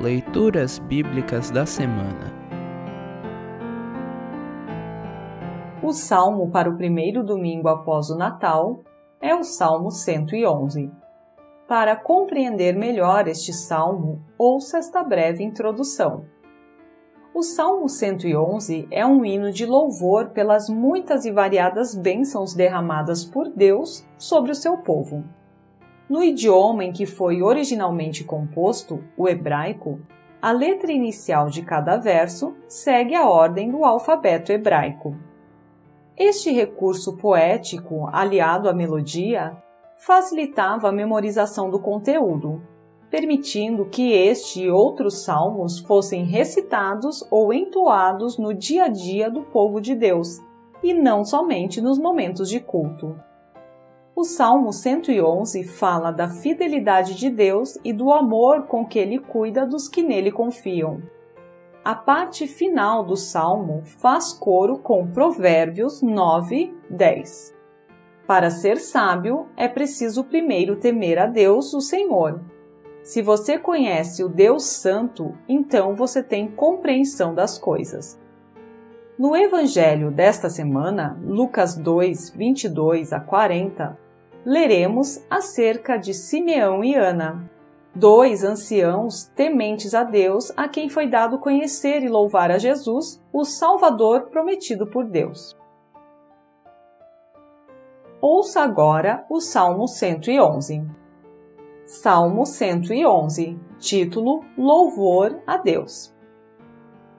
Leituras Bíblicas da Semana O salmo para o primeiro domingo após o Natal é o Salmo 111. Para compreender melhor este salmo, ouça esta breve introdução. O Salmo 111 é um hino de louvor pelas muitas e variadas bênçãos derramadas por Deus sobre o seu povo. No idioma em que foi originalmente composto, o hebraico, a letra inicial de cada verso segue a ordem do alfabeto hebraico. Este recurso poético, aliado à melodia, facilitava a memorização do conteúdo, permitindo que este e outros salmos fossem recitados ou entoados no dia a dia do povo de Deus, e não somente nos momentos de culto. O Salmo 111 fala da fidelidade de Deus e do amor com que ele cuida dos que nele confiam. A parte final do salmo faz coro com Provérbios 9, 10. Para ser sábio, é preciso primeiro temer a Deus, o Senhor. Se você conhece o Deus Santo, então você tem compreensão das coisas. No Evangelho desta semana, Lucas 2, 22 a 40, leremos acerca de Simeão e Ana, dois anciãos tementes a Deus, a quem foi dado conhecer e louvar a Jesus, o Salvador prometido por Deus. Ouça agora o Salmo 111. Salmo 111, título Louvor a Deus.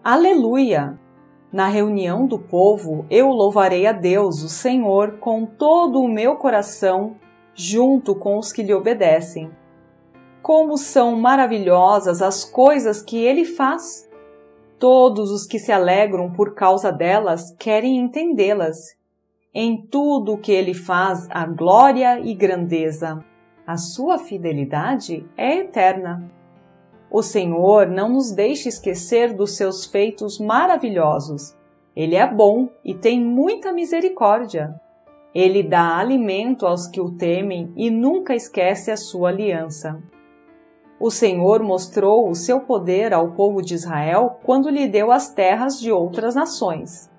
Aleluia! Na reunião do povo, eu louvarei a Deus, o Senhor, com todo o meu coração, junto com os que lhe obedecem. Como são maravilhosas as coisas que ele faz! Todos os que se alegram por causa delas querem entendê-las. Em tudo o que ele faz há glória e grandeza. A sua fidelidade é eterna. O Senhor não nos deixa esquecer dos seus feitos maravilhosos. Ele é bom e tem muita misericórdia. Ele dá alimento aos que o temem e nunca esquece a sua aliança. O Senhor mostrou o seu poder ao povo de Israel quando lhe deu as terras de outras nações.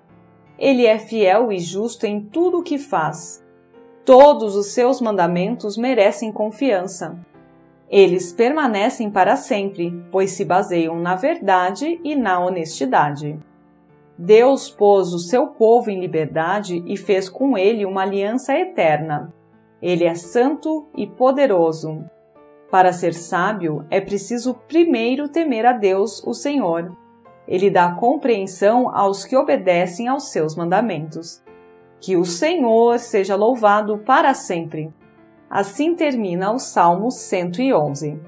Ele é fiel e justo em tudo o que faz. Todos os seus mandamentos merecem confiança. Eles permanecem para sempre, pois se baseiam na verdade e na honestidade. Deus pôs o seu povo em liberdade e fez com ele uma aliança eterna. Ele é santo e poderoso. Para ser sábio, é preciso primeiro temer a Deus, o Senhor. Ele dá compreensão aos que obedecem aos seus mandamentos. Que o Senhor seja louvado para sempre. Assim termina o Salmo 111.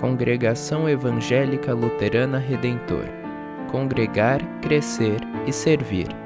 Congregação Evangélica Luterana Redentor Congregar, Crescer e Servir.